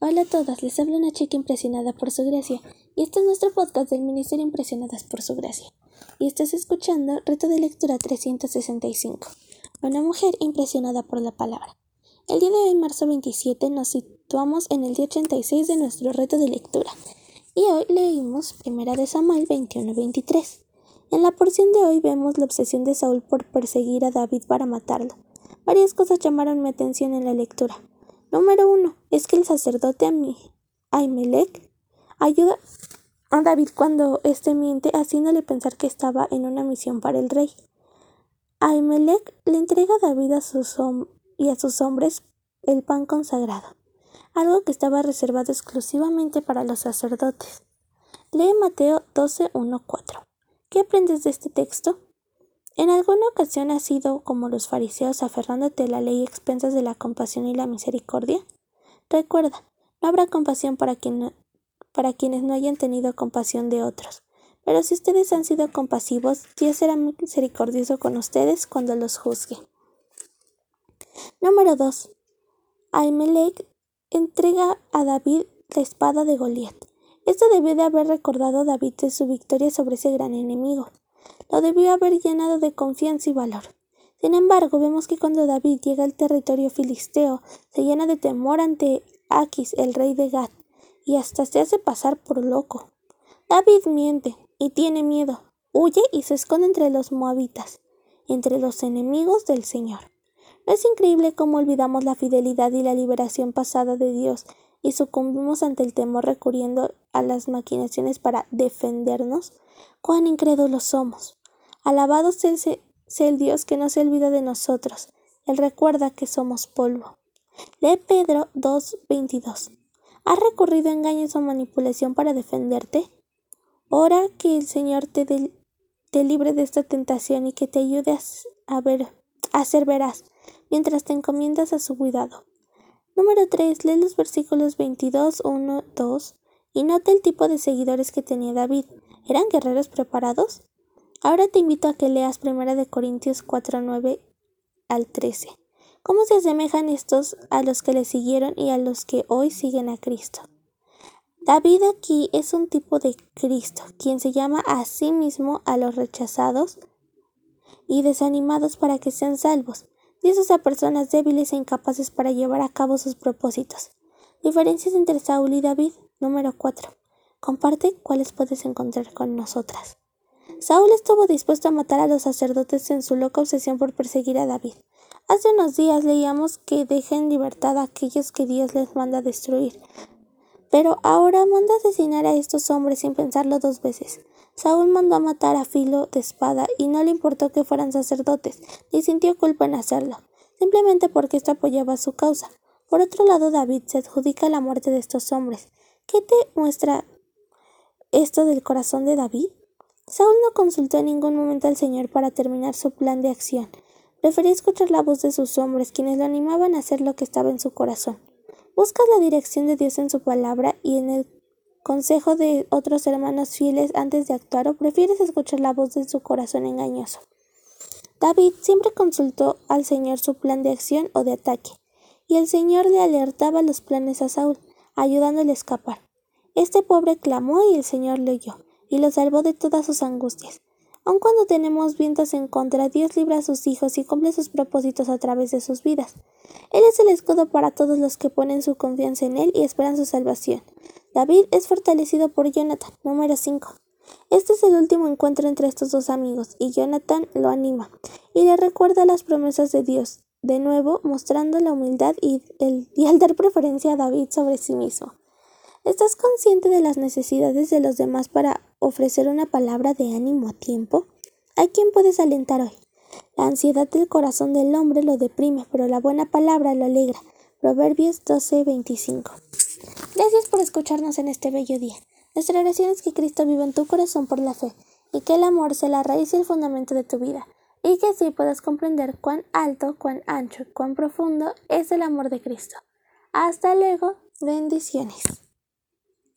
Hola a todas, les habla una chica impresionada por su gracia y este es nuestro podcast del Ministerio Impresionadas por su gracia. Y estás escuchando Reto de Lectura 365, una mujer impresionada por la palabra. El día de hoy, marzo 27, nos situamos en el día 86 de nuestro reto de lectura y hoy leímos 1 de Samuel 21-23. En la porción de hoy vemos la obsesión de Saúl por perseguir a David para matarlo. Varias cosas llamaron mi atención en la lectura. Número uno es que el sacerdote Ahimelech ayuda a David cuando éste miente, haciéndole pensar que estaba en una misión para el rey. Ahimelech le entrega a David a sus y a sus hombres el pan consagrado, algo que estaba reservado exclusivamente para los sacerdotes. Lee Mateo 12, 4. ¿Qué aprendes de este texto? ¿En alguna ocasión has sido como los fariseos aferrándote a la ley expensas de la compasión y la misericordia? Recuerda, no habrá compasión para, quienes no hayan tenido compasión de otros. Pero si ustedes han sido compasivos, Dios será misericordioso con ustedes cuando los juzgue. Número 2. Ahimelech entrega a David la espada de Goliat. Esto debe de haber recordado a David de su victoria sobre ese gran enemigo lo debió haber llenado de confianza y valor. Sin embargo, vemos que cuando David llega al territorio filisteo, se llena de temor ante Aquis, el rey de Gad, y hasta se hace pasar por loco. David miente y tiene miedo, huye y se esconde entre los moabitas, entre los enemigos del Señor. ¿No es increíble cómo olvidamos la fidelidad y la liberación pasada de Dios y sucumbimos ante el temor recurriendo a las maquinaciones para defendernos? cuán incrédulos somos. Alabado sea el, Dios que no se olvida de nosotros. Él recuerda que somos polvo. Lee Pedro 2.22. ¿Has recurrido a engaños o manipulación para defenderte? Ora que el Señor te, libre de esta tentación y que te ayude a, ver, a ser veraz mientras te encomiendas a su cuidado. Número 3. Lee los versículos 22, 1, 2 y nota el tipo de seguidores que tenía David. ¿Eran guerreros preparados? Ahora te invito a que leas 1 de Corintios 4, 9 al 13. ¿Cómo se asemejan estos a los que le siguieron y a los que hoy siguen a Cristo? David aquí es un tipo de Cristo, quien se llama a sí mismo a los rechazados y desanimados para que sean salvos, Dios a personas débiles e incapaces para llevar a cabo sus propósitos. Diferencias entre Saúl y David. Número 4. Comparte cuáles puedes encontrar con nosotras. Saúl estuvo dispuesto a matar a los sacerdotes en su loca obsesión por perseguir a David. Hace unos días leíamos que deja en libertad a aquellos que Dios les manda destruir. Pero ahora manda asesinar a estos hombres sin pensarlo dos veces. Saúl mandó a matar a filo de espada y no le importó que fueran sacerdotes, ni sintió culpa en hacerlo, simplemente porque esto apoyaba su causa. Por otro lado, David se adjudica la muerte de estos hombres. ¿Qué te muestra esto del corazón de David? Saúl no consultó en ningún momento al Señor para terminar su plan de acción. Prefería escuchar la voz de sus hombres, quienes lo animaban a hacer lo que estaba en su corazón. ¿Buscas la dirección de Dios en su palabra y en el consejo de otros hermanos fieles antes de actuar o prefieres escuchar la voz de su corazón engañoso? David siempre consultó al Señor su plan de acción o de ataque, y el Señor le alertaba los planes a Saúl, ayudándole a escapar. Este pobre clamó y el Señor le oyó, y lo salvó de todas sus angustias. Aun cuando tenemos vientos en contra, Dios libra a sus hijos y cumple sus propósitos a través de sus vidas. Él es el escudo para todos los que ponen su confianza en Él y esperan su salvación. David es fortalecido por Jonathan, número 5. Este es el último encuentro entre estos dos amigos, y Jonathan lo anima, y le recuerda las promesas de Dios, de nuevo mostrando la humildad y, el, y al dar preferencia a David sobre sí mismo. ¿Estás consciente de las necesidades de los demás para ofrecer una palabra de ánimo a tiempo? ¿A quién puedes alentar hoy? La ansiedad del corazón del hombre lo deprime, pero la buena palabra lo alegra. Proverbios 12:25. Gracias por escucharnos en este bello día. Nuestra oración es que Cristo viva en tu corazón por la fe, y que el amor sea la raíz y el fundamento de tu vida, y que así puedas comprender cuán alto, cuán ancho, cuán profundo es el amor de Cristo. Hasta luego, bendiciones.